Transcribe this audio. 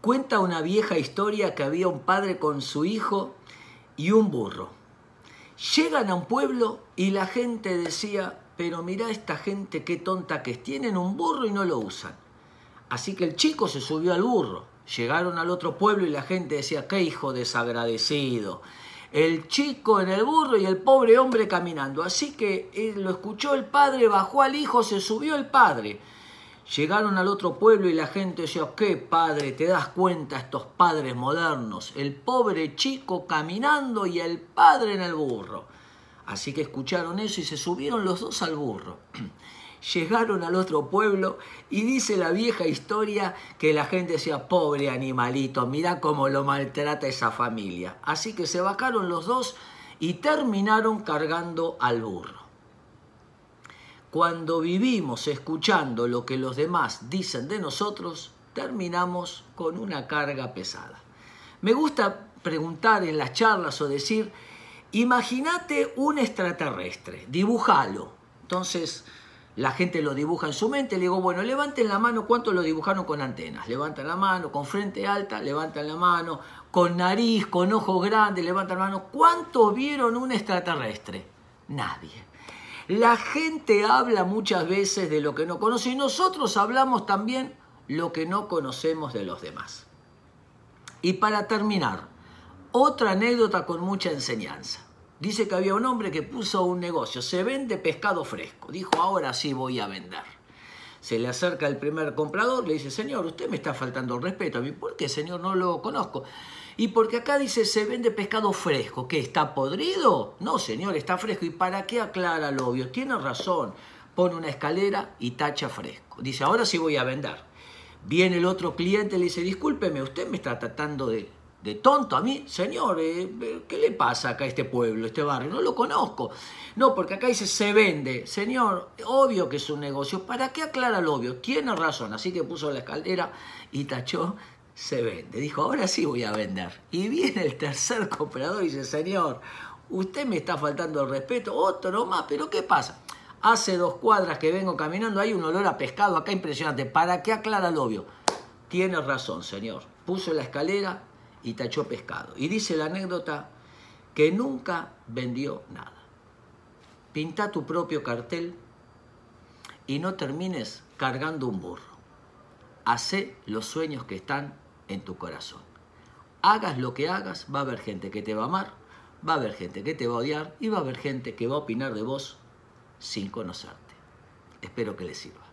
Cuenta una vieja historia que había un padre con su hijo y un burro. Llegan a un pueblo y la gente decía, pero mira esta gente qué tonta que es, tienen un burro y no lo usan. Así que el chico se subió al burro. Llegaron al otro pueblo y la gente decía, qué hijo desagradecido. El chico en el burro y el pobre hombre caminando. Así que eh, lo escuchó el padre, bajó al hijo, se subió el padre. Llegaron al otro pueblo y la gente decía, ¿qué padre? ¿Te das cuenta estos padres modernos? El pobre chico caminando y el padre en el burro. Así que escucharon eso y se subieron los dos al burro. Llegaron al otro pueblo y dice la vieja historia que la gente decía, pobre animalito, mira cómo lo maltrata esa familia. Así que se bajaron los dos y terminaron cargando al burro. Cuando vivimos escuchando lo que los demás dicen de nosotros, terminamos con una carga pesada. Me gusta preguntar en las charlas o decir, imagínate un extraterrestre, dibújalo. Entonces la gente lo dibuja en su mente, le digo, bueno, levanten la mano, ¿cuántos lo dibujaron con antenas? Levantan la mano, con frente alta, levantan la mano, con nariz, con ojos grandes, levantan la mano. ¿Cuántos vieron un extraterrestre? Nadie. La gente habla muchas veces de lo que no conoce y nosotros hablamos también lo que no conocemos de los demás. Y para terminar, otra anécdota con mucha enseñanza. Dice que había un hombre que puso un negocio, se vende pescado fresco. Dijo, ahora sí voy a vender. Se le acerca el primer comprador, le dice, señor, usted me está faltando el respeto a mí. ¿Por qué, señor? No lo conozco. Y porque acá dice se vende pescado fresco, ¿qué está podrido? No, señor, está fresco. ¿Y para qué aclara lo obvio? Tiene razón. Pone una escalera y tacha fresco. Dice, ahora sí voy a vender. Viene el otro cliente le dice, discúlpeme, usted me está tratando de, de tonto a mí. Señor, eh, eh, ¿qué le pasa acá a este pueblo, este barrio? No lo conozco. No, porque acá dice se vende. Señor, obvio que es un negocio. ¿Para qué aclara lo obvio? Tiene razón. Así que puso la escalera y tachó se vende. Dijo, ahora sí voy a vender. Y viene el tercer comprador y dice, señor, usted me está faltando el respeto, otro más, pero ¿qué pasa? Hace dos cuadras que vengo caminando, hay un olor a pescado acá impresionante. ¿Para qué aclara el obvio? Tiene razón, señor. Puso la escalera y tachó pescado. Y dice la anécdota que nunca vendió nada. Pinta tu propio cartel y no termines cargando un burro. Hacé los sueños que están en tu corazón. Hagas lo que hagas, va a haber gente que te va a amar, va a haber gente que te va a odiar y va a haber gente que va a opinar de vos sin conocerte. Espero que les sirva.